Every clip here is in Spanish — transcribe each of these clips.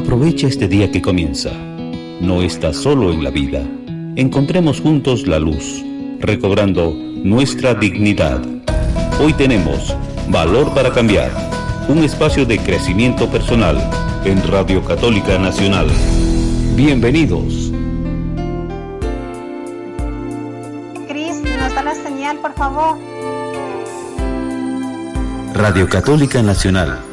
Aprovecha este día que comienza. No estás solo en la vida. Encontremos juntos la luz, recobrando nuestra dignidad. Hoy tenemos Valor para Cambiar, un espacio de crecimiento personal en Radio Católica Nacional. Bienvenidos. Cris, nos da la señal, por favor. Radio Católica Nacional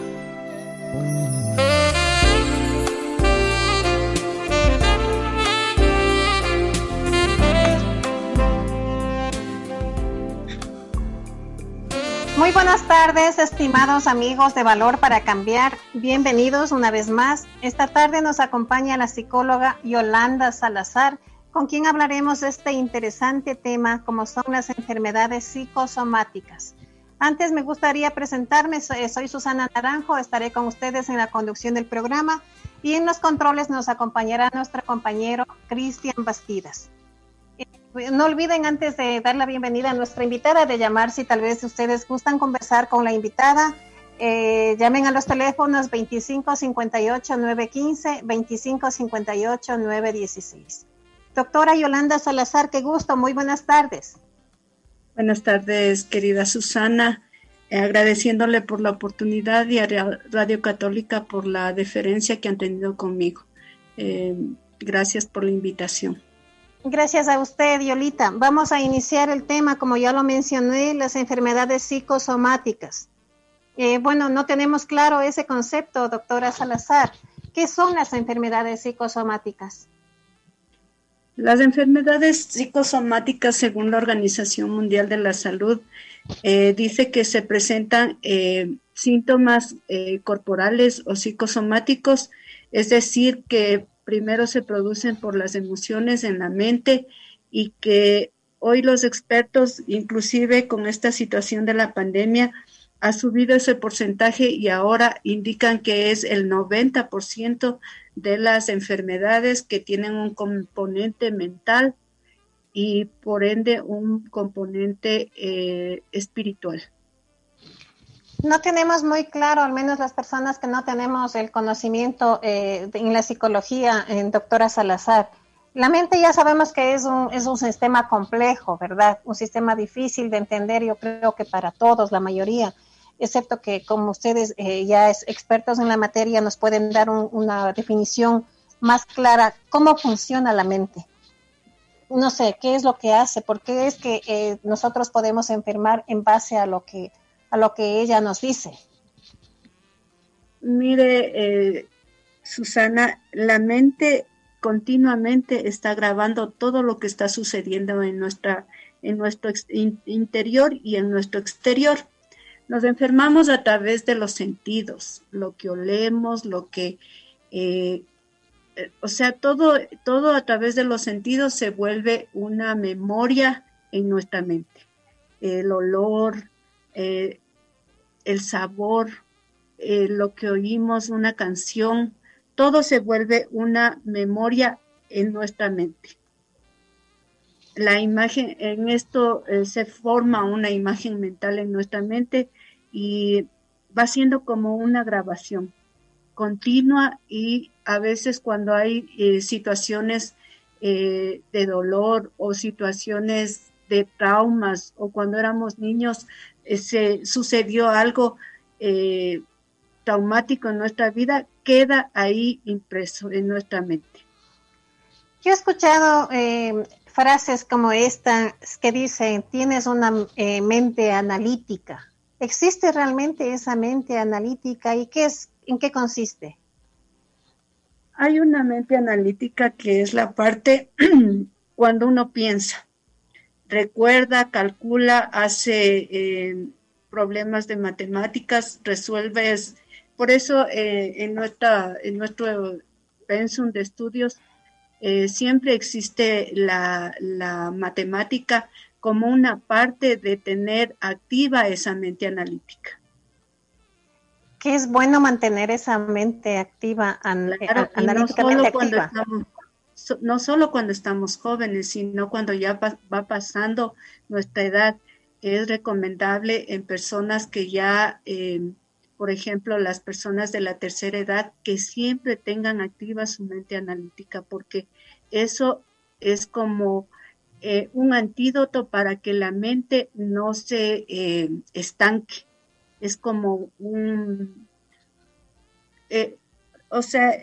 Muy buenas tardes, estimados amigos de Valor para Cambiar. Bienvenidos una vez más. Esta tarde nos acompaña la psicóloga Yolanda Salazar, con quien hablaremos de este interesante tema como son las enfermedades psicosomáticas. Antes me gustaría presentarme, soy, Susana Naranjo, estaré con ustedes en la conducción del programa y en los controles nos acompañará nuestro compañero Cristian Bastidas no olviden antes de dar la bienvenida a nuestra invitada de llamar si tal vez ustedes gustan conversar con la invitada. Eh, llamen a los teléfonos 2558 915, 2558 916. Doctora Yolanda Salazar, qué gusto, muy buenas tardes. Buenas tardes, querida Susana. Eh, agradeciéndole por la oportunidad y a Radio Católica por la deferencia que han tenido conmigo. Eh, gracias por la invitación. Gracias a usted, Yolita. Vamos a iniciar el tema, como ya lo mencioné, las enfermedades psicosomáticas. Eh, bueno, no tenemos claro ese concepto, doctora Salazar. ¿Qué son las enfermedades psicosomáticas? Las enfermedades psicosomáticas, según la Organización Mundial de la Salud, eh, dice que se presentan eh, síntomas corporales o psicosomáticos, es decir, que primero se producen por las emociones en la mente y que hoy los expertos, inclusive con esta situación de la pandemia, ha subido ese porcentaje y ahora indican que es el 90% de las enfermedades que tienen un componente mental y por ende un componente eh, espiritual no tenemos muy claro, al menos las personas que no tenemos el conocimiento eh, en la psicología, en doctora Salazar. La mente ya sabemos que es un, es un sistema complejo, ¿verdad? Un sistema difícil de entender, yo creo que para todos, la mayoría, excepto que como ustedes eh, ya es expertos en la materia nos pueden dar una definición más clara, cómo funciona la mente. No sé, qué es lo que hace, por qué es que eh, nosotros podemos enfermar en base a lo que a lo que ella nos dice. Mire, eh, Susana, la mente continuamente está grabando todo lo que está sucediendo en, nuestra, en nuestro interior y en nuestro exterior. Nos enfermamos a través de los sentidos, lo que olemos, lo que, eh, eh, o sea, todo, todo a través de los sentidos se vuelve una memoria en nuestra mente. El olor, eh, el sabor, eh, lo que oímos, una canción, todo se vuelve una memoria en nuestra mente. La imagen, en esto eh, se forma una imagen mental en nuestra mente y va siendo como una grabación continua y a veces cuando hay situaciones de dolor o situaciones de traumas o cuando éramos niños se sucedió algo eh, traumático en nuestra vida, queda ahí impreso en nuestra mente. Yo he escuchado eh, frases como esta que dicen, tienes una mente analítica. ¿Existe realmente esa mente analítica y qué es, en qué consiste? Hay una mente analítica que es la parte cuando uno piensa recuerda, calcula, hace eh, problemas de matemáticas, resuelves por eso eh, en, nuestra, en nuestro pensum de estudios eh, siempre existe la, la, matemática como una parte de tener activa esa mente analítica. Que es bueno mantener esa mente activa, analíticamente no activa. Estamos, no solo cuando estamos jóvenes, sino cuando ya va pasando nuestra edad. Es recomendable en personas que ya eh, por ejemplo, las personas de la tercera edad que siempre tengan activa su mente analítica, porque eso es como eh, un antídoto para que la mente no se eh, estanque. Es como un, eh, o sea,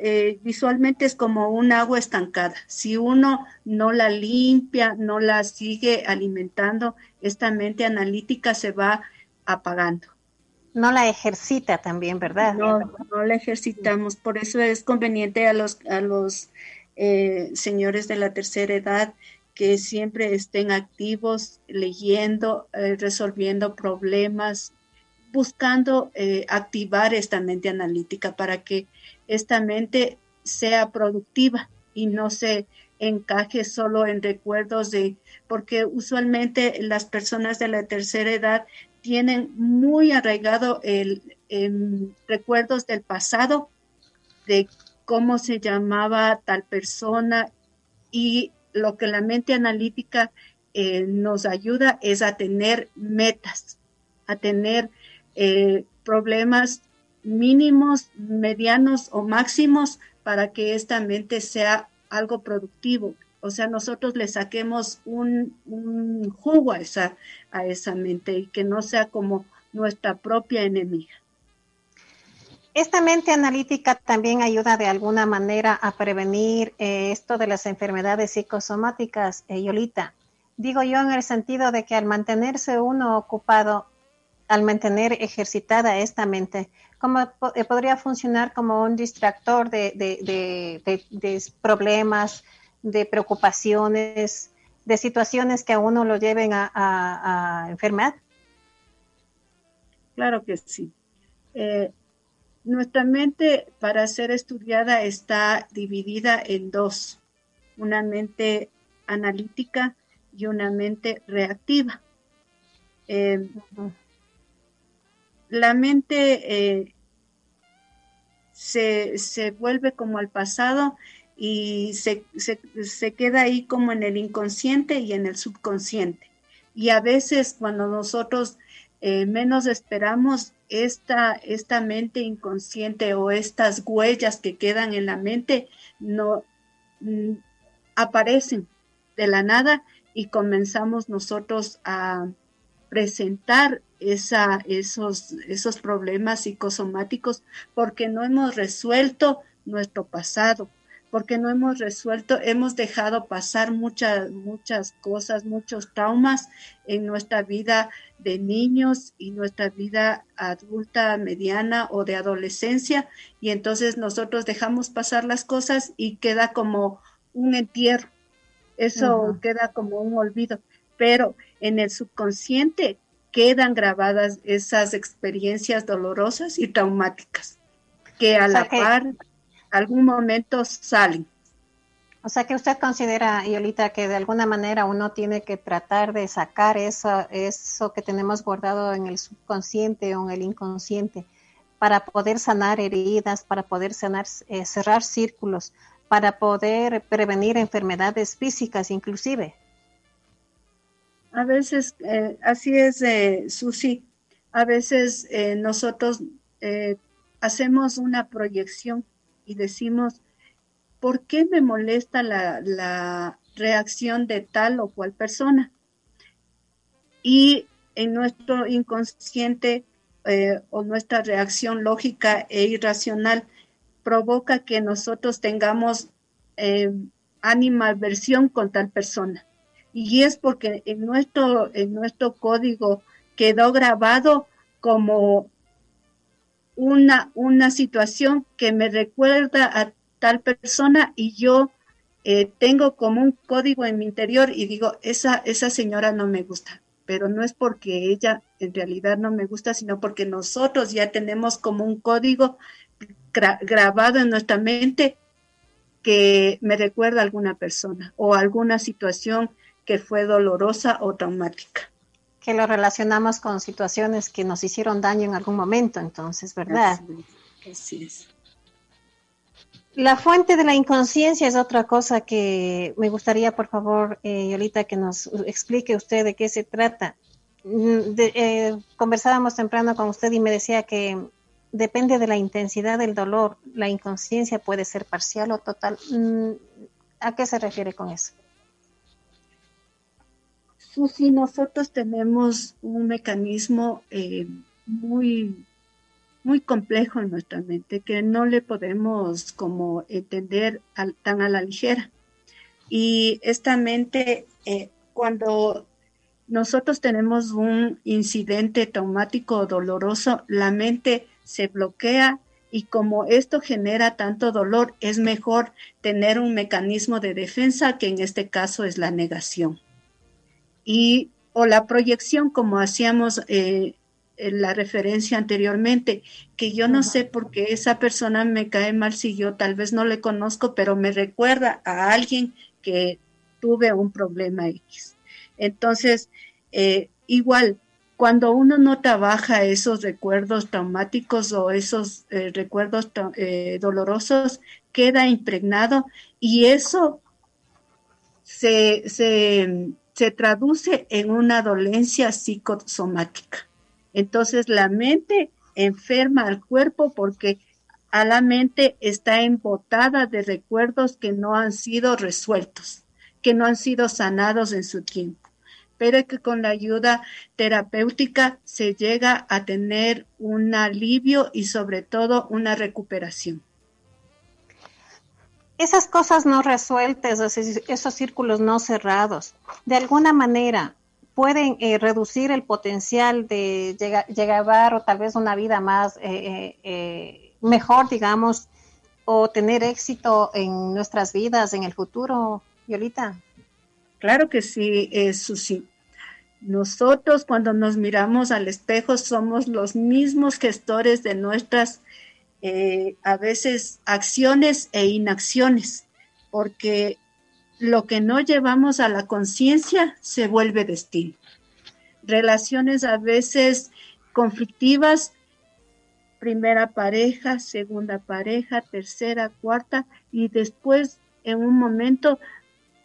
visualmente es como un agua estancada. Si uno no la limpia, no la sigue alimentando, esta mente analítica se va apagando no la ejercita también, ¿verdad? No, no la ejercitamos, por eso es conveniente a los, a los eh, señores de la tercera edad que siempre estén activos, leyendo, eh, resolviendo problemas, buscando eh, activar esta mente analítica para que esta mente sea productiva y no se encaje solo en recuerdos de, porque usualmente las personas de la tercera edad tienen muy arraigado el, recuerdos del pasado, de cómo se llamaba tal persona y lo que la mente analítica eh, nos ayuda es a tener metas, a tener eh, problemas mínimos, medianos o máximos para que esta mente sea algo productivo, o sea, nosotros le saquemos un, jugo a esa, a esa mente y que no sea como nuestra propia enemiga. Esta mente analítica también ayuda de alguna manera a prevenir eh, esto de las enfermedades psicosomáticas, eh, Yolita. Digo yo en el sentido de que al mantenerse uno ocupado, al mantener ejercitada esta mente, ¿cómo eh, podría funcionar como un distractor de, de problemas, de preocupaciones, de situaciones que a uno lo lleven a, enfermar? Claro que sí. Eh, nuestra mente para ser estudiada está dividida en dos, una mente analítica y una mente reactiva. Eh, la mente eh, se, se, vuelve como al pasado y se, se, queda ahí como en el inconsciente y en el subconsciente. Y a veces cuando nosotros eh, menos esperamos, esta, esta mente inconsciente o estas huellas que quedan en la mente no mm, aparecen de la nada y comenzamos nosotros a presentar esa, esos, esos problemas psicosomáticos porque no hemos resuelto nuestro pasado, porque no hemos resuelto, hemos dejado pasar muchas, muchas cosas, muchos traumas en nuestra vida de niños y nuestra vida adulta, mediana o de adolescencia, y entonces nosotros dejamos pasar las cosas y queda como un entierro, eso queda como un olvido, pero en el subconsciente quedan grabadas esas experiencias dolorosas y traumáticas que a la par algún momento salen. O sea que usted considera, Yolita, que de alguna manera uno tiene que tratar de sacar eso, eso que tenemos guardado en el subconsciente o en el inconsciente para poder sanar heridas, para poder sanar, eh, cerrar círculos, para poder prevenir enfermedades físicas inclusive. A veces, eh, así es, eh, Susi, a veces eh, nosotros hacemos una proyección y decimos, ¿por qué me molesta la, reacción de tal o cual persona? Y en nuestro inconsciente eh, o nuestra reacción lógica e irracional provoca que nosotros tengamos eh, animadversión con tal persona. Y es porque en nuestro, en nuestro código quedó grabado como una, una situación que me recuerda a tal persona y yo eh, tengo como un código en mi interior y digo, esa, esa señora no me gusta, pero no es porque ella en realidad no me gusta, sino porque nosotros ya tenemos como un código grabado en nuestra mente que me recuerda a alguna persona o alguna situación que fue dolorosa o traumática. Que lo relacionamos con situaciones que nos hicieron daño en algún momento, entonces, ¿verdad? Así es. La fuente de la inconsciencia es otra cosa que me gustaría, por favor, eh, Yolita, que nos explique usted de qué se trata. Mm, eh, conversábamos temprano con usted y me decía que depende de la intensidad del dolor, la inconsciencia puede ser parcial o total. Mm, ¿A qué se refiere con eso? Susi, nosotros tenemos un mecanismo eh, muy muy complejo en nuestra mente que no le podemos como entender tan a la ligera. Y esta mente, eh, cuando nosotros tenemos un incidente traumático o doloroso, la mente se bloquea y como esto genera tanto dolor, es mejor tener un mecanismo de defensa que en este caso es la negación. Y o la proyección como hacíamos eh, la referencia anteriormente, que yo no sé por qué esa persona me cae mal si yo tal vez no le conozco, pero me recuerda a alguien que tuve un problema X. Entonces, eh, igual, cuando uno no trabaja esos recuerdos traumáticos o esos eh, recuerdos eh, dolorosos, queda impregnado y eso se, se traduce en una dolencia psicosomática. Entonces la mente enferma al cuerpo porque a la mente está embotada de recuerdos que no han sido resueltos, que no han sido sanados en su tiempo, pero que con la ayuda terapéutica se llega a tener un alivio y sobre todo una recuperación. Esas cosas no resueltas, esos círculos no cerrados, de alguna manera pueden eh, reducir el potencial de llegar, llegar o tal vez una vida más eh, eh, mejor, digamos, o tener éxito en nuestras vidas en el futuro, Yolita? Claro que sí, Susi. Nosotros cuando nos miramos al espejo somos los mismos gestores de nuestras, a veces, acciones e inacciones, porque lo que no llevamos a la conciencia se vuelve destino. Relaciones a veces conflictivas, primera pareja, segunda pareja, tercera, cuarta, y después en un momento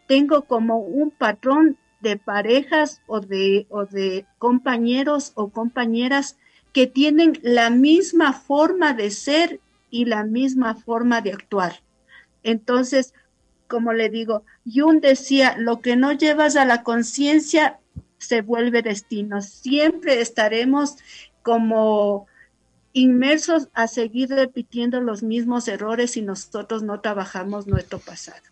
tengo como un patrón de parejas o de, o de compañeros o compañeras que tienen la misma forma de ser y la misma forma de actuar. Entonces, como le digo, Jung decía, lo que no llevas a la conciencia se vuelve destino. Siempre estaremos como inmersos a seguir repitiendo los mismos errores si nosotros no trabajamos nuestro pasado.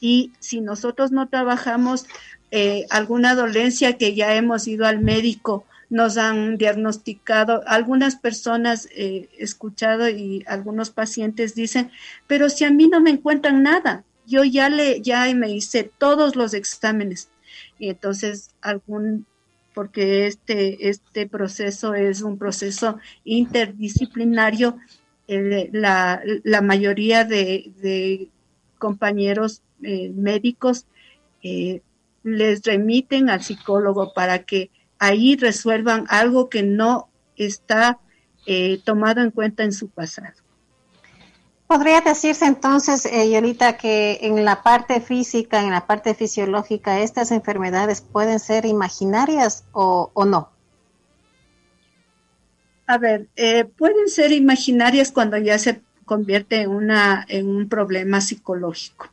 Y si nosotros no trabajamos eh, alguna dolencia que ya hemos ido al médico, nos han diagnosticado, algunas personas he escuchado y algunos pacientes dicen, pero si a mí no me encuentran nada, yo ya le, ya me hice todos los exámenes. Y entonces algún, porque este, este proceso es un proceso interdisciplinario, eh, la, mayoría de, compañeros eh, médicos eh, les remiten al psicólogo para que ahí resuelvan algo que no está tomado en cuenta en su pasado. Podría decirse entonces, eh, Yolita, que en la parte física, en la parte fisiológica, estas enfermedades pueden ser imaginarias o, no. A ver, eh, pueden ser imaginarias cuando ya se convierte en, una, en un problema psicológico.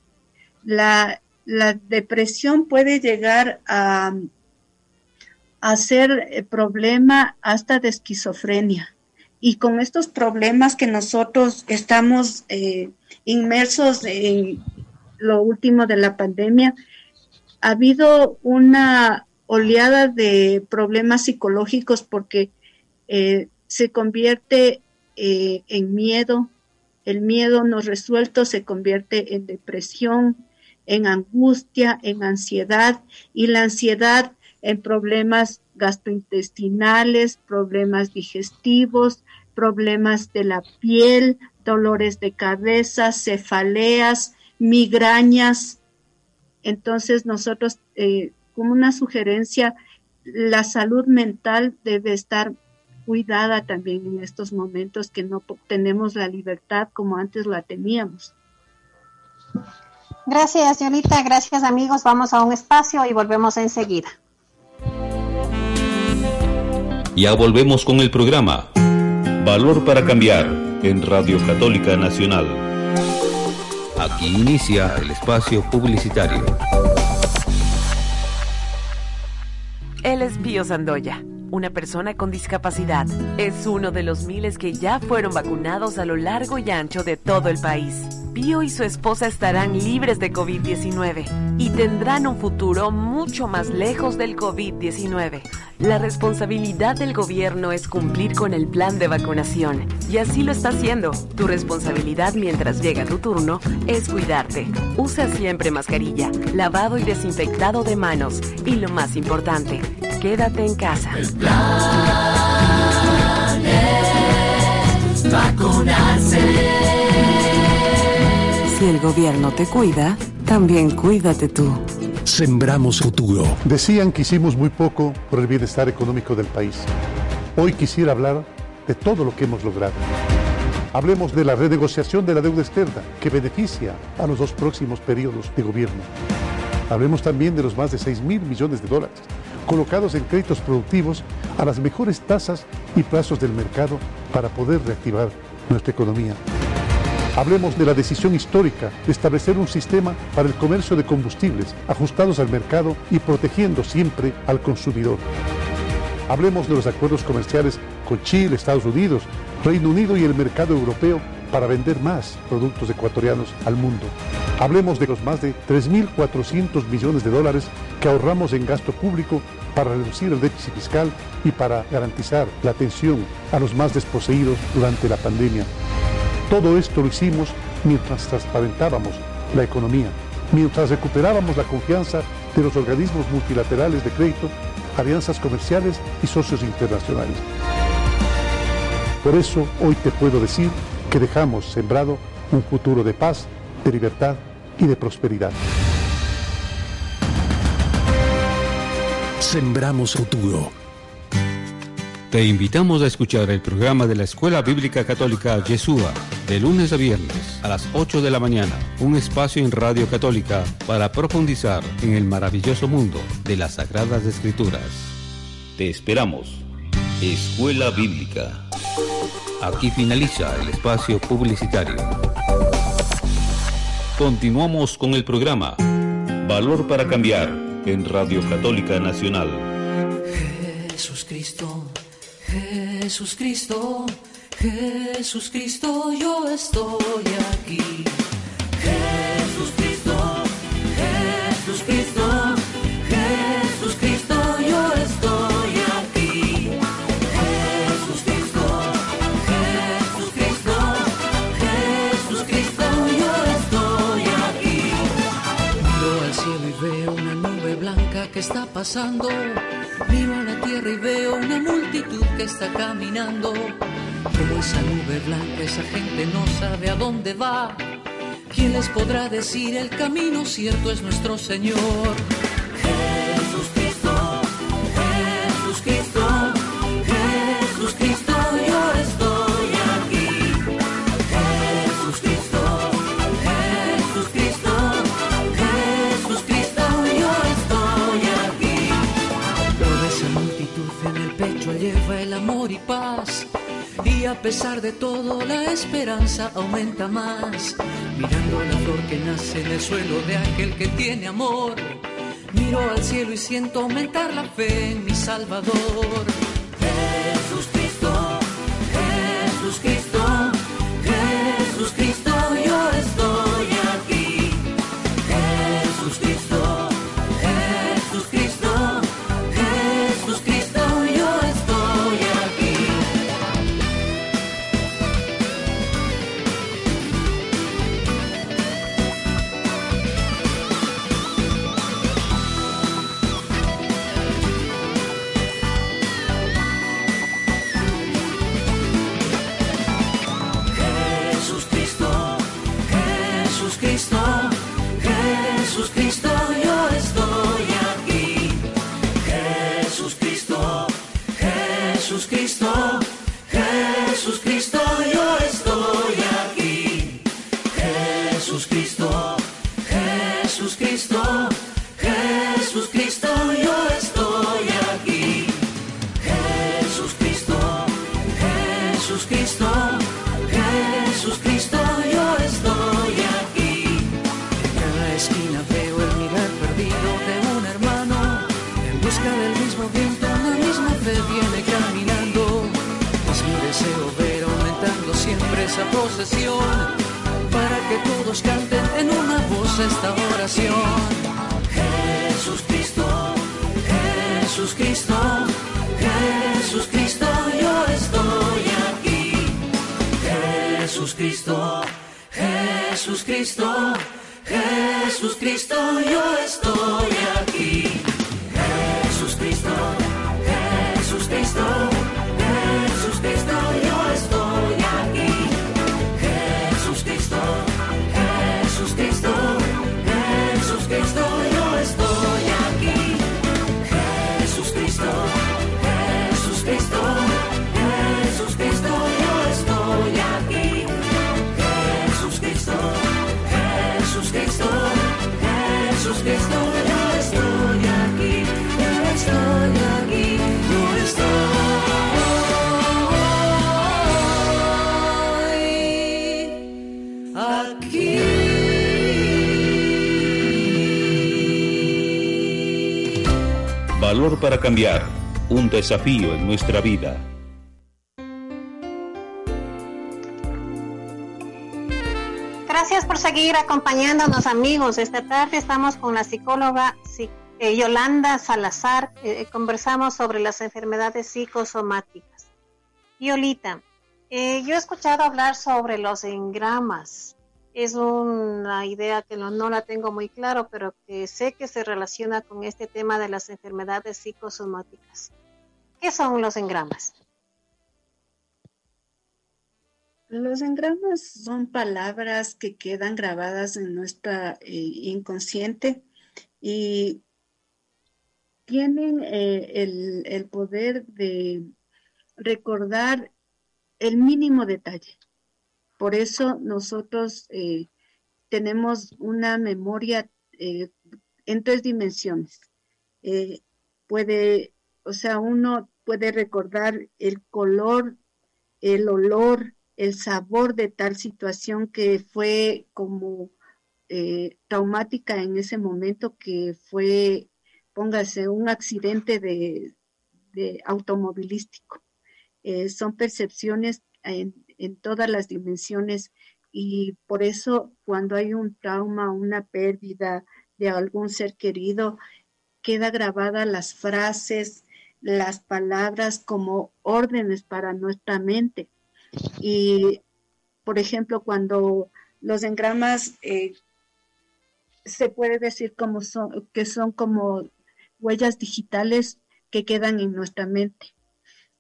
La, depresión puede llegar a, a ser eh, problema hasta de esquizofrenia. Y con estos problemas que nosotros estamos eh, inmersos en lo último de la pandemia, ha habido una oleada de problemas psicológicos porque eh, se convierte en miedo, el miedo no resuelto se convierte en depresión, en angustia, en ansiedad. Y la ansiedad en problemas gastrointestinales, problemas digestivos, problemas de la piel, dolores de cabeza, cefaleas, migrañas. Entonces nosotros, eh, como una sugerencia, la salud mental debe estar cuidada también en estos momentos que no tenemos la libertad como antes la teníamos. Gracias, Yolita. Gracias, amigos. Vamos a un espacio y volvemos enseguida. Ya volvemos con el programa Valor para Cambiar en Radio Católica Nacional. Aquí inicia el espacio publicitario. Él es Pío Sandoya, una persona con discapacidad. Es uno de los miles que ya fueron vacunados a lo largo y ancho de todo el país. Pío y su esposa estarán libres de COVID-19 y tendrán un futuro mucho más lejos del COVID-19. La responsabilidad del gobierno es cumplir con el plan de vacunación y así lo está haciendo. Tu responsabilidad mientras llega tu turno es cuidarte. Usa siempre mascarilla, lavado y desinfectado de manos y lo más importante, quédate en casa. El plan es vacunarse si el gobierno te cuida, también cuídate tú. Sembramos futuro. Decían que hicimos muy poco por el bienestar económico del país. Hoy quisiera hablar de todo lo que hemos logrado. Hablemos de la renegociación de la deuda externa que beneficia a los dos próximos periodos de gobierno. Hablemos también de los más de 6 mil millones de dólares colocados en créditos productivos a las mejores tasas y plazos del mercado para poder reactivar nuestra economía. Hablemos de la decisión histórica de establecer un sistema para el comercio de combustibles ajustados al mercado y protegiendo siempre al consumidor. Hablemos de los acuerdos comerciales con Chile, Estados Unidos, Reino Unido y el mercado europeo para vender más productos ecuatorianos al mundo. Hablemos de los más de 3.400 millones de dólares que ahorramos en gasto público para reducir el déficit fiscal y para garantizar la atención a los más desposeídos durante la pandemia. Todo esto lo hicimos mientras transparentábamos la economía, mientras recuperábamos la confianza de los organismos multilaterales de crédito, alianzas comerciales y socios internacionales. Por eso hoy te puedo decir que dejamos sembrado un futuro de paz, de libertad y de prosperidad. Sembramos futuro. Te invitamos a escuchar el programa de la Escuela Bíblica Católica Yeshua de lunes a viernes a las 8 de la mañana, un espacio en Radio Católica para profundizar en el maravilloso mundo de las Sagradas Escrituras. Te esperamos. Escuela Bíblica. Aquí finaliza el espacio publicitario. Continuamos con el programa Valor para Cambiar en Radio Católica Nacional. Jesús Cristo Jesús Cristo, Jesús Cristo, yo estoy aquí. Jesús Cristo, Jesús Cristo, Jesús Cristo, yo estoy aquí. Jesús Cristo, Jesús Cristo, Jesús Cristo, yo estoy aquí. Miro al cielo y veo una nube blanca que está pasando Miro a la tierra y veo una multitud que está caminando. Como esa nube blanca, esa gente no sabe a dónde va. ¿Quién les podrá decir el camino cierto es nuestro Señor? Jesús Cristo, Jesús Cristo, Jesús Cristo, yo estoy aquí. Jesús Cristo, Jesús Cristo, Jesús Cristo, yo estoy aquí. Toda esa multitud en el pecho lleva el amor y paz. Y a pesar de todo la esperanza aumenta más. Mirando la flor que nace en el suelo de aquel que tiene amor. Miro al cielo y siento aumentar la fe en mi Salvador. Procesión. Para que todos canten en una voz esta oración. Jesús Cristo, Jesús Cristo, Jesús Cristo, yo estoy aquí. Jesús Cristo, Jesús Cristo, Jesús Cristo, yo estoy Valor para cambiar. Un desafío en nuestra vida. Gracias por seguir acompañándonos amigos. Esta tarde estamos con la psicóloga psi- eh, Yolanda Salazar. Eh, conversamos sobre las enfermedades psicosomáticas. Yolita, eh, yo he escuchado hablar sobre los engramas. Es una idea que no, no la tengo muy claro, pero que sé que se relaciona con este tema de las enfermedades psicosomáticas. ¿Qué son los engramas? Los engramas son palabras que quedan grabadas en nuestra eh, inconsciente y tienen eh, el, poder de recordar el mínimo detalle. Por eso nosotros eh, tenemos una memoria eh, en tres dimensiones. Puede, o sea, uno puede recordar el color, el olor, el sabor de tal situación que fue como traumática en ese momento, que fue, póngase, un accidente de, automovilístico. Eh, son percepciones en, en todas las dimensiones y por eso cuando hay un trauma, una pérdida de algún ser querido, queda grabada las frases, las palabras como órdenes para nuestra mente. Y, por ejemplo, cuando los engramas eh, se puede decir como son, que son como huellas digitales que quedan en nuestra mente.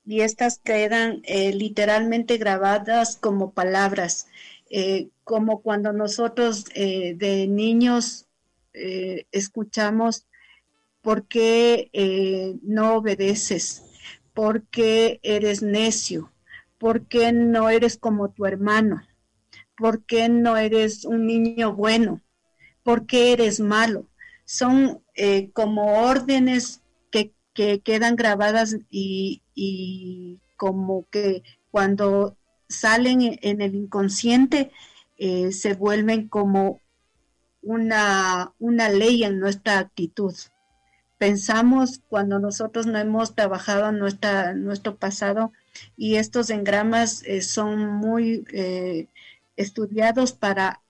Y estas quedan eh, literalmente grabadas como palabras, eh, como cuando nosotros eh, de niños escuchamos por qué no obedeces, por qué eres necio, por qué no eres como tu hermano, por qué no eres un niño bueno, por qué eres malo. Son eh, como órdenes que, que quedan grabadas y, y, como que cuando salen en el inconsciente eh, se vuelven como una, una ley en nuestra actitud. Pensamos cuando nosotros no hemos trabajado nuestra, nuestro pasado y estos engramas eh, son muy estudiados para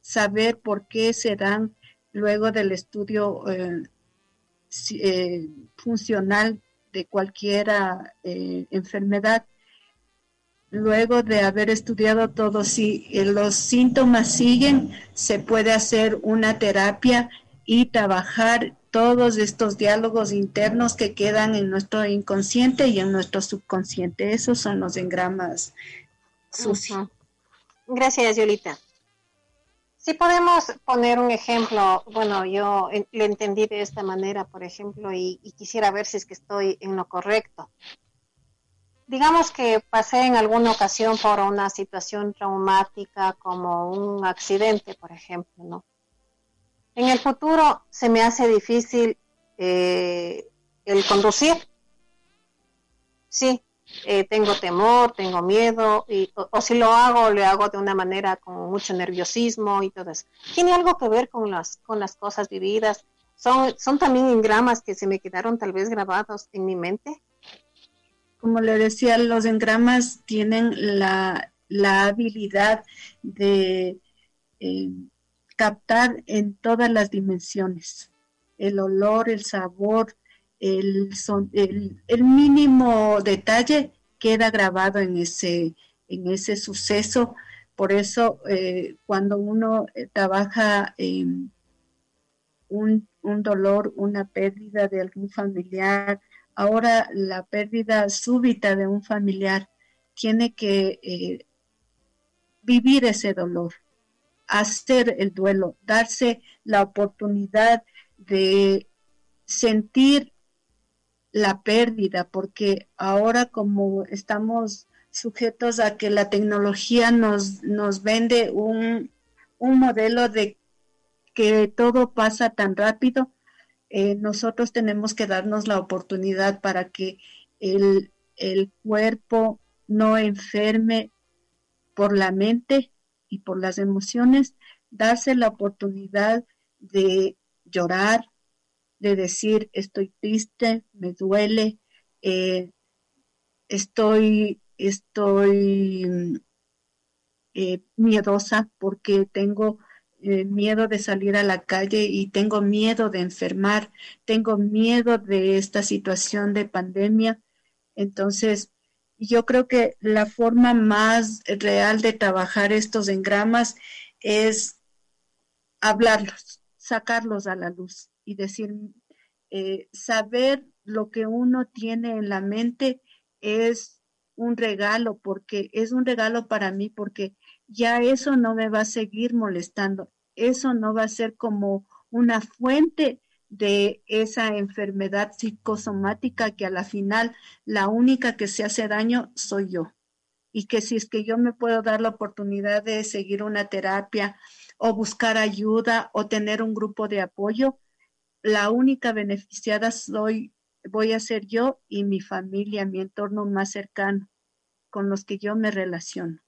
saber por qué se dan luego del estudio eh, si, funcional de cualquier enfermedad. Luego de haber estudiado todo, si los síntomas siguen, se puede hacer una terapia y trabajar todos estos diálogos internos que quedan en nuestro inconsciente y en nuestro subconsciente. Esos son los engramas sucios. Gracias, Yolita. Si podemos poner un ejemplo, bueno, yo le entendí de esta manera, por ejemplo, y, quisiera ver si es que estoy en lo correcto. Digamos que pasé en alguna ocasión por una situación traumática como un accidente, por ejemplo, ¿no? En el futuro se me hace difícil eh, el conducir. Sí, eh, tengo temor, tengo miedo, o, si lo hago, lo hago de una manera con mucho nerviosismo y todo eso. ¿Tiene algo que ver con las, con las cosas vividas? ¿Son, ¿Son también engramas que se me quedaron tal vez grabados en mi mente? Como le decía, los engramas tienen la, la habilidad de eh, captar en todas las dimensiones el olor, el sabor, el, mínimo detalle queda grabado en ese, en ese suceso. Por eso, eh, cuando uno eh, trabaja en un, un, dolor, una pérdida de algún familiar, ahora la pérdida súbita de un familiar, tiene que eh, vivir ese dolor, hacer el duelo, darse la oportunidad de sentir la pérdida, porque ahora como estamos sujetos a que la tecnología nos, nos vende un, un modelo de que todo pasa tan rápido, eh, nosotros tenemos que darnos la oportunidad para que el, el cuerpo no enferme por la mente y por las emociones, darse la oportunidad de llorar, de decir estoy triste, me duele, eh, estoy, estoy eh, miedosa porque tengo eh, miedo de salir a la calle y tengo miedo de enfermar, tengo miedo de esta situación de pandemia. Entonces, yo creo que la forma más real de trabajar estos engramas es hablarlos, sacarlos a la luz y decir, eh, saber lo que uno tiene en la mente es un regalo, porque es un regalo para mí, porque ya eso no me va a seguir molestando, eso no va a ser como una fuente de esa enfermedad psicosomática que a la final la única que se hace daño soy yo. Y que si es que yo me puedo dar la oportunidad de seguir una terapia o buscar ayuda o tener un grupo de apoyo, la única beneficiada soy, voy a ser yo y mi familia, mi entorno más cercano, con los que yo me relaciono.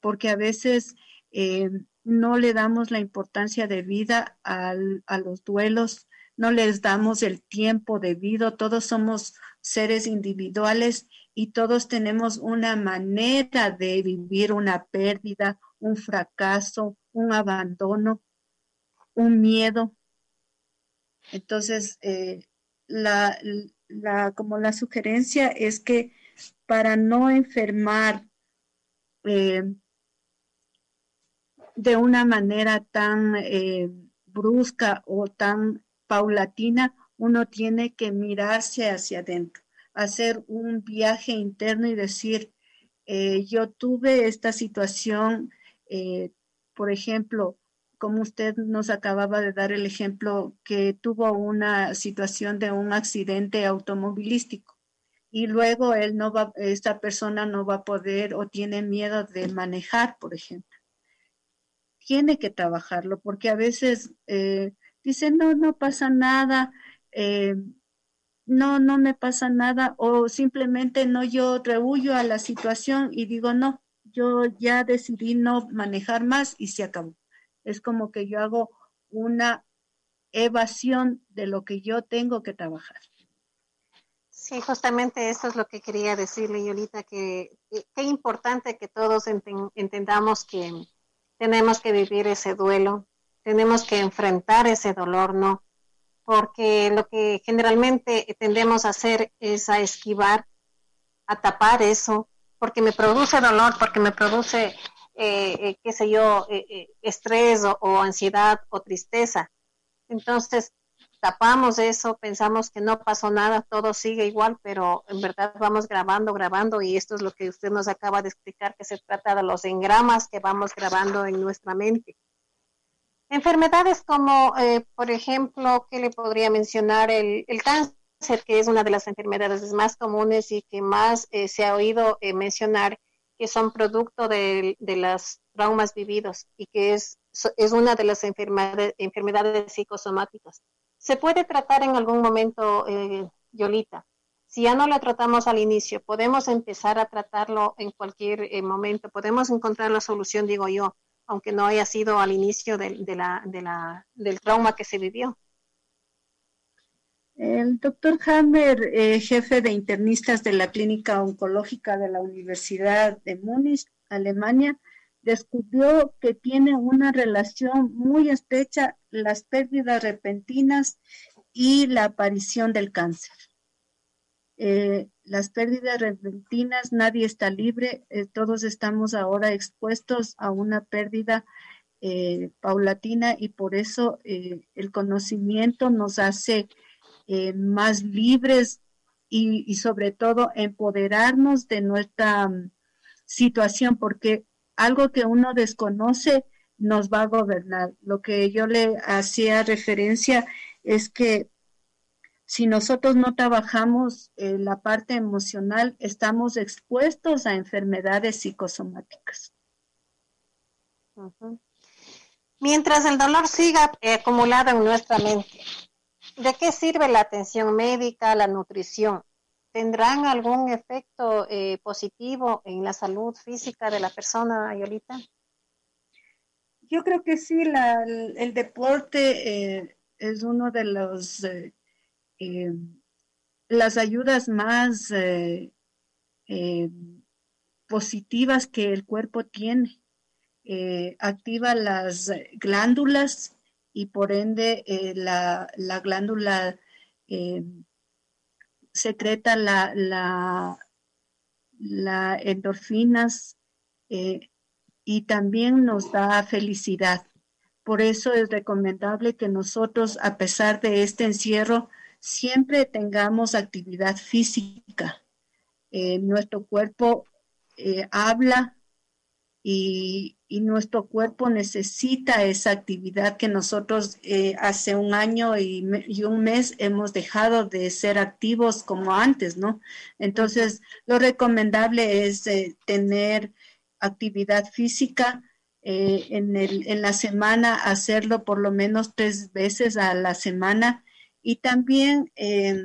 Porque a veces eh, no le damos la importancia de vida a los duelos, no les damos el tiempo debido, todos somos seres individuales y todos tenemos una manera de vivir una pérdida, un fracaso, un abandono, un miedo. Entonces, eh, la, como la sugerencia es que para no enfermar eh, de una manera tan eh, brusca o tan paulatina, uno tiene que mirarse hacia adentro, hacer un viaje interno y decir, yo tuve esta situación, por ejemplo, como usted nos acababa de dar el ejemplo, que tuvo una situación de un accidente automovilístico y luego él no va, esta persona no va a poder o tiene miedo de manejar, por ejemplo. Tiene que trabajarlo porque a veces eh, dicen, no, no pasa nada, eh, no, no me pasa nada o simplemente no, yo rehuyo a la situación y digo, no, yo ya decidí no manejar más y se acabó es como que yo hago una evasión de lo que yo tengo que trabajar. Sí, justamente eso es lo que quería decirle, Yolita, que qué importante que todos entendamos que tenemos que vivir ese duelo, tenemos que enfrentar ese dolor, ¿no? Porque lo que generalmente tendemos a hacer es a esquivar, a tapar eso, porque me produce dolor, porque me produce eh, eh, qué sé yo, eh, estrés o, ansiedad o tristeza. Entonces, tapamos eso, pensamos que no pasó nada, todo sigue igual, pero en verdad vamos grabando, grabando y esto es lo que usted nos acaba de explicar, que se trata de los engramas que vamos grabando en nuestra mente. Enfermedades como, eh, por ejemplo, ¿qué le podría mencionar? El, el, cáncer, que es una de las enfermedades más comunes y que más eh, se ha oído eh, mencionar, que son producto de, de los traumas vividos y que es, es una de las enfermedades, enfermedades psicosomáticas. ¿Se puede tratar en algún momento, Yolita? Si ya no lo tratamos al inicio, podemos empezar a tratarlo en cualquier momento, podemos encontrar la solución, digo yo, aunque no haya sido al inicio de, de la, de la, del trauma que se vivió. El doctor Hammer, eh, jefe de internistas de la Clínica Oncológica de la Universidad de Múnich, Alemania, descubrió que tiene una relación muy estrecha las pérdidas repentinas y la aparición del cáncer. Eh, las pérdidas repentinas, nadie está libre, eh, todos estamos ahora expuestos a una pérdida paulatina y por eso el conocimiento nos hace más libres y, sobre todo empoderarnos de nuestra um, situación, porque algo que uno desconoce nos va a gobernar. Lo que yo le hacía referencia es que si nosotros no trabajamos eh, la parte emocional, estamos expuestos a enfermedades psicosomáticas. Mientras el dolor siga eh, acumulado en nuestra mente, ¿de qué sirve la atención médica, la nutrición? ¿Tendrán algún efecto eh, positivo en la salud física de la persona, Ayolita? Yo creo que sí, la, el, deporte es uno de los eh, las ayudas más eh, eh, positivas que el cuerpo tiene. activa las glándulas y por ende la, la, glándula secreta la, la, la endorfinas y también nos da felicidad. Por eso es recomendable que nosotros, a pesar de este encierro, siempre tengamos actividad física. Eh, nuestro cuerpo eh, habla y, nuestro cuerpo necesita esa actividad que nosotros eh, hace un año y, un mes hemos dejado de ser activos como antes, ¿no? Entonces, lo recomendable es eh, tener actividad física. en, el, en la semana hacerlo por lo menos tres veces a la semana y también eh,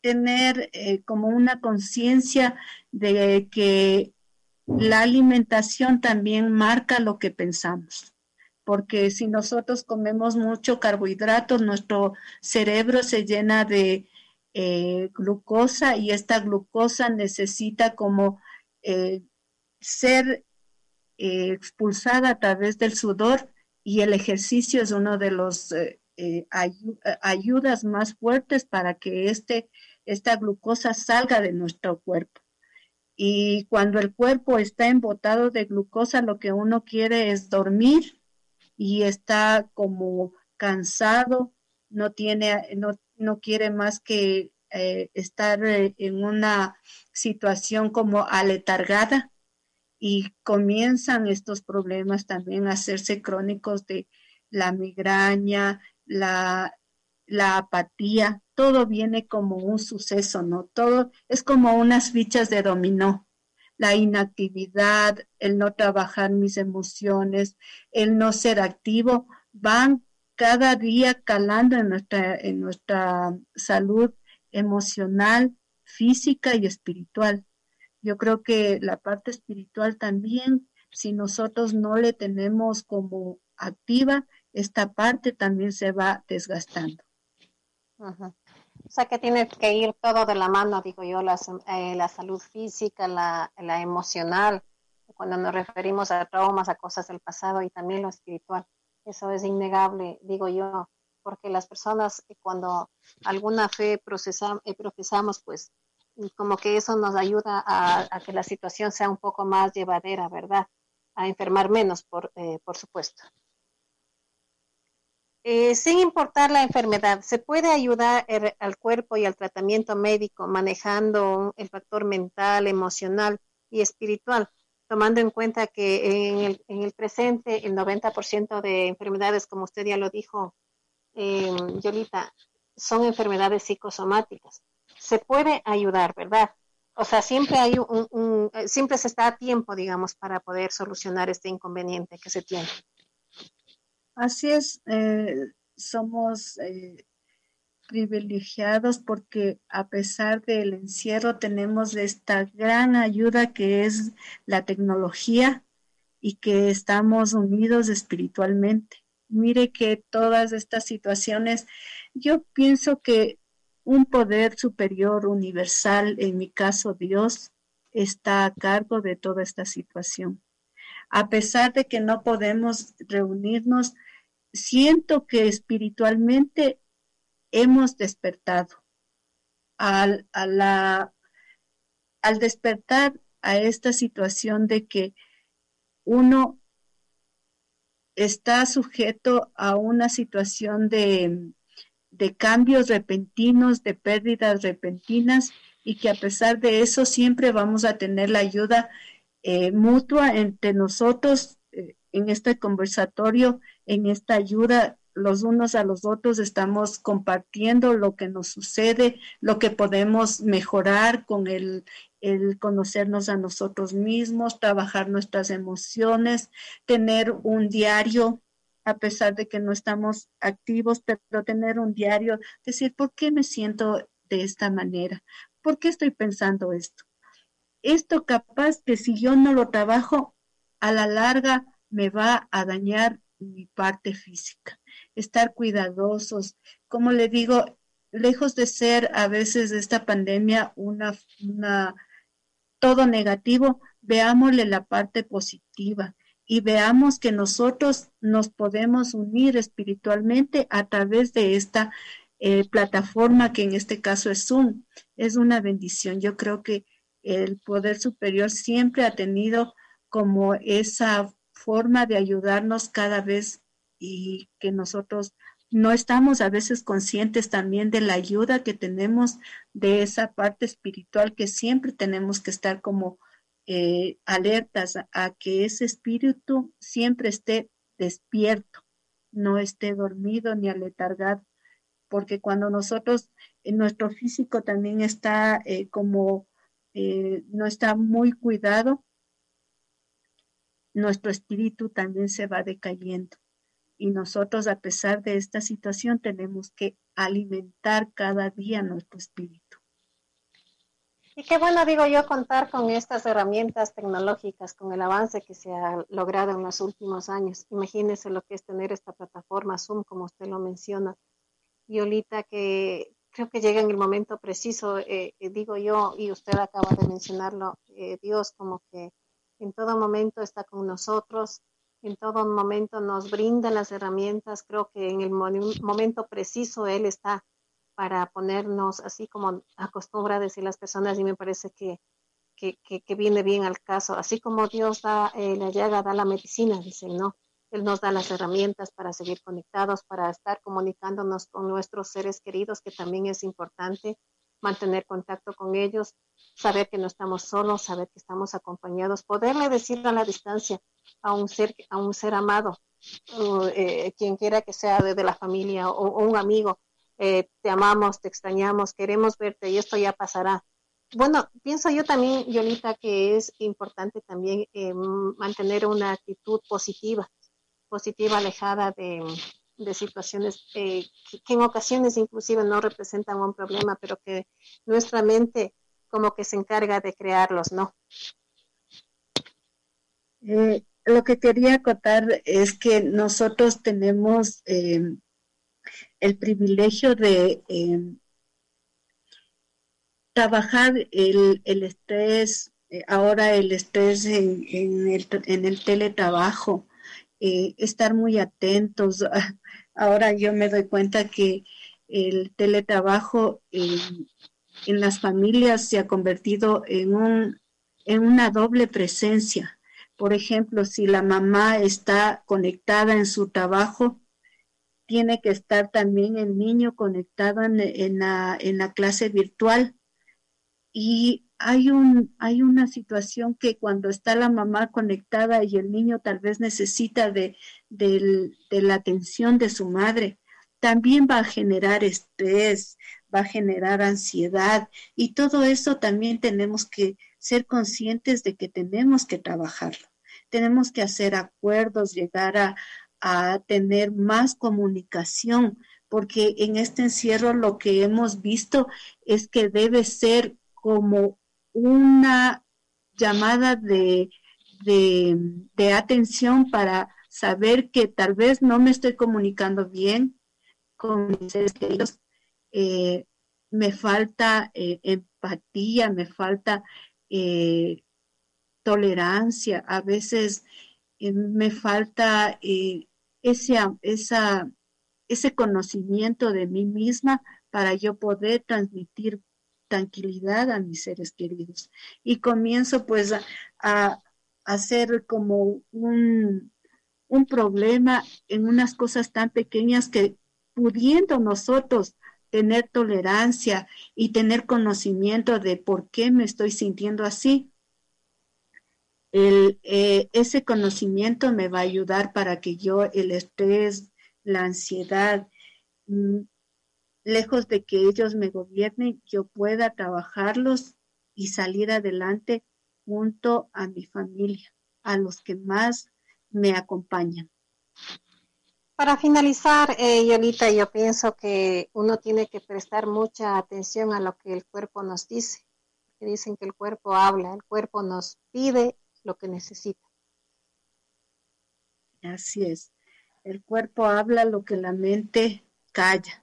tener eh, como una conciencia de que la alimentación también marca lo que pensamos. Porque si nosotros comemos mucho carbohidratos, nuestro cerebro se llena de eh, glucosa y esta glucosa necesita como eh, ser eh, expulsada a través del sudor y el ejercicio es uno de los ayudas más fuertes para que este, esta glucosa salga de nuestro cuerpo. Y cuando el cuerpo está embotado de glucosa, lo que uno quiere es dormir y está como cansado, no tiene, no, no quiere más que eh, estar eh, en una situación como aletargada y comienzan estos problemas también a hacerse crónicos de la migraña, la, la apatía, todo viene como un suceso, ¿no? Todo es como unas fichas de dominó. La inactividad, el no trabajar mis emociones, el no ser activo, van cada día calando en nuestra, en nuestra salud emocional, física y espiritual. Yo creo que la parte espiritual también, si nosotros no le tenemos como activa, esta parte también se va desgastando. Ajá. O sea que tiene que ir todo de la mano, digo yo, la, eh, la salud física, la, la, emocional, cuando nos referimos a traumas, a cosas del pasado y también lo espiritual. Eso es innegable, digo yo, porque las personas eh, cuando alguna fe procesam, eh, profesamos, pues como que eso nos ayuda a, a, que la situación sea un poco más llevadera, ¿verdad? A enfermar menos, por, eh, por supuesto. Eh, sin importar la enfermedad, ¿se puede ayudar el, al cuerpo y al tratamiento médico manejando el factor mental, emocional y espiritual? tomando en cuenta que en el, en el presente el 90% de enfermedades, como usted ya lo dijo, eh, Yolita, son enfermedades psicosomáticas. Se puede ayudar, ¿verdad? O sea, siempre hay un, eh, siempre se está a tiempo, digamos, para poder solucionar este inconveniente que se tiene. Así es, eh, somos eh, privilegiados porque a pesar del encierro tenemos esta gran ayuda que es la tecnología y que estamos unidos espiritualmente. Mire que todas estas situaciones, yo pienso que un poder superior universal, en mi caso Dios, está a cargo de toda esta situación. A pesar de que no podemos reunirnos, siento que espiritualmente hemos despertado. Al, al despertar a esta situación de que uno está sujeto a una situación de, de cambios repentinos, de pérdidas repentinas y que a pesar de eso siempre vamos a tener la ayuda eh, mutua entre nosotros en este conversatorio, en esta ayuda los unos a los otros, estamos compartiendo lo que nos sucede, lo que podemos mejorar con el, el conocernos a nosotros mismos, trabajar nuestras emociones, tener un diario a pesar de que no estamos activos, pero tener un diario, decir, ¿por qué me siento de esta manera? ¿Por qué estoy pensando esto? Esto capaz que si yo no lo trabajo, a la larga me va a dañar mi parte física. Estar cuidadosos, como le digo, lejos de ser a veces esta pandemia una, una todo negativo, veámosle la parte positiva y veamos que nosotros nos podemos unir espiritualmente a través de esta eh, plataforma que en este caso es Zoom. Es una bendición. Yo creo que el poder superior siempre ha tenido como esa forma de ayudarnos cada vez y que nosotros no estamos a veces conscientes también de la ayuda que tenemos de esa parte espiritual que siempre tenemos que estar como eh, alertas a, que ese espíritu siempre esté despierto, no esté dormido ni aletargado, porque cuando nosotros, en nuestro físico también está eh, como, eh, no está muy cuidado, nuestro espíritu también se va decayendo. Y nosotros, a pesar de esta situación, tenemos que alimentar cada día nuestro espíritu. Y qué bueno, digo yo, contar con estas herramientas tecnológicas, con el avance que se ha logrado en los últimos años. Imagínese lo que es tener esta plataforma Zoom, como usted lo menciona. Y ahorita que creo que llega en el momento preciso, eh, eh, digo yo, y usted acaba de mencionarlo, eh, Dios como que en todo momento está con nosotros, en todo momento nos brinda las herramientas, creo que en el momento preciso Él está para ponernos así como acostumbra decir las personas y me parece que, que, que, viene bien al caso, así como Dios da eh, la llaga, da la medicina, dicen, ¿no? Él nos da las herramientas para seguir conectados, para estar comunicándonos con nuestros seres queridos, que también es importante mantener contacto con ellos, saber que no estamos solos, saber que estamos acompañados, poderle decir a la distancia a un ser, a un ser amado, eh, quien quiera que sea de, la familia o, un amigo, eh, te amamos, te extrañamos, queremos verte y esto ya pasará. Bueno, pienso yo también, Yolita, que es importante también eh, mantener una actitud positiva, positiva, alejada de, de situaciones eh, que, en ocasiones inclusive no representan un problema, pero que nuestra mente como que se encarga de crearlos, ¿no? lo que quería acotar es que nosotros tenemos el privilegio de em, trabajar el, estrés, eh, ahora el estrés en, el, en el, teletrabajo, eh, estar muy atentos. Ahora yo me doy cuenta que el teletrabajo en las familias se ha convertido en, un, en una doble presencia. Por ejemplo, si la mamá está conectada en su trabajo, tiene que estar también el niño conectado en, la, en la clase virtual y hay, un, hay una situación que cuando está la mamá conectada y el niño tal vez necesita de, de la atención de su madre, también va a generar estrés, va a generar ansiedad y todo eso también tenemos que ser conscientes de que tenemos que trabajarlo. Tenemos que hacer acuerdos, llegar a, a tener más comunicación, porque en este encierro lo que hemos visto es que debe ser como una llamada de, de, atención para saber que tal vez no me estoy comunicando bien con mis seres queridos, eh, me falta eh, empatía, me falta eh, tolerancia, a veces me falta ese, ese conocimiento de mí misma para yo poder transmitir tranquilidad a mis seres queridos. Y comienzo pues a, hacer como un, un problema en unas cosas tan pequeñas que pudiendo nosotros tener tolerancia y tener conocimiento de por qué me estoy sintiendo así, eh, ese conocimiento me va a ayudar para que yo el estrés, la ansiedad, mm, lejos de que ellos me gobiernen, yo pueda trabajarlos y salir adelante junto a mi familia, a los que más me acompañan. Para finalizar, eh, Yolita, yo pienso que uno tiene que prestar mucha atención a lo que el cuerpo nos dice. Que dicen que el cuerpo habla, el cuerpo nos pide lo que necesita. Así es. El cuerpo habla lo que la mente calla.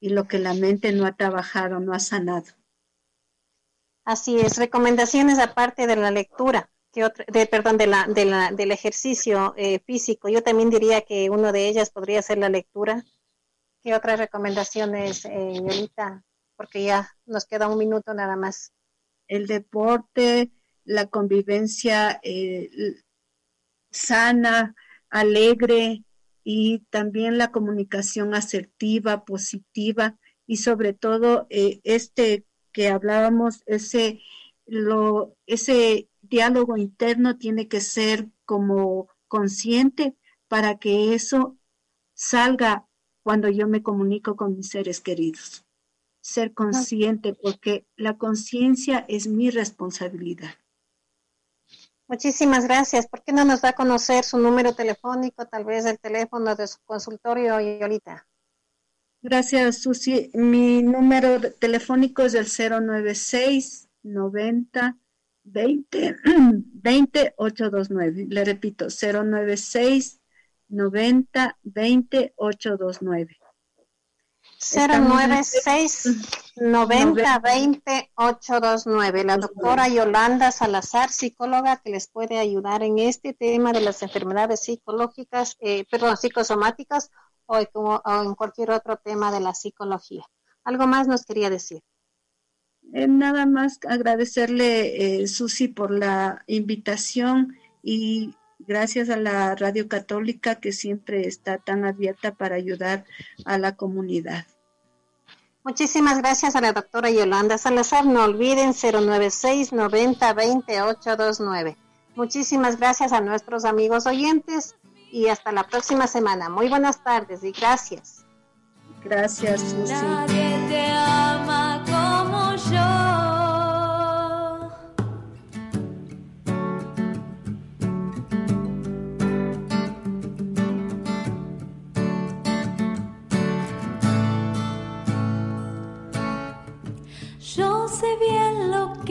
Y lo que la mente no ha trabajado, no ha sanado. Así es. Recomendaciones aparte de la lectura, de, perdón, de la, de la, del ejercicio eh, físico. Yo también diría que una de ellas podría ser la lectura. ¿Qué otras recomendaciones, eh? Porque ya nos queda un minuto nada más. El deporte, la convivencia eh, sana, alegre, y también la comunicación asertiva, positiva y sobre todo eh, este que hablábamos, ese, lo, ese diálogo interno tiene que ser como consciente para que eso salga cuando yo me comunico con mis seres queridos. Ser consciente porque la conciencia es mi responsabilidad. Muchísimas gracias. ¿Por qué no nos da a conocer su número telefónico, tal vez el teléfono de su consultorio, Yolita? Gracias, Susi. Mi número telefónico es el 096 90 20 20 829. Le repito, 096 90 20 829. 096 90 20 829. La doctora Yolanda Salazar, psicóloga, que les puede ayudar en este tema de las enfermedades psicológicas, eh, perdón, psicosomáticas o, en cualquier otro tema de la psicología. ¿Algo más nos quería decir? Eh, nada más agradecerle, eh, Susi, por la invitación y gracias a la Radio Católica que siempre está tan abierta para ayudar a la comunidad. Muchísimas gracias a la doctora Yolanda Salazar. No olviden 096 90 20 829. Muchísimas gracias a nuestros amigos oyentes y hasta la próxima semana. Muy buenas tardes y gracias. Gracias, Susi.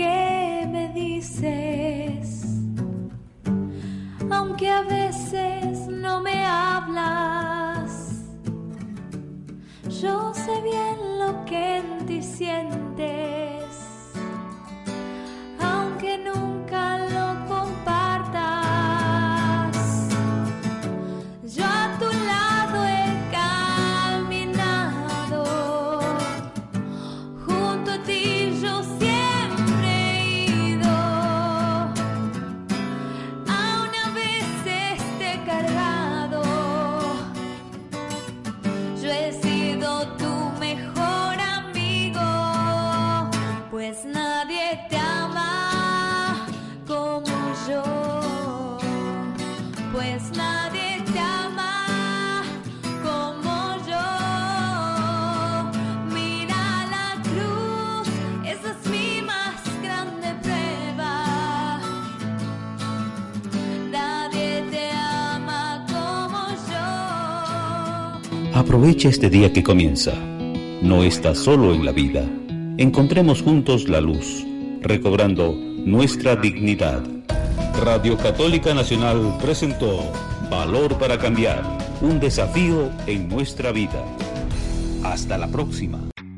Que me dices, aunque a veces no me hablas. Yo sé bien lo que en ti sientes, Aprovecha este día que comienza. No estás solo en la vida. Encontremos juntos la luz, recobrando nuestra dignidad. Radio Católica Nacional presentó Valor para Cambiar, un desafío en nuestra vida. Hasta la próxima.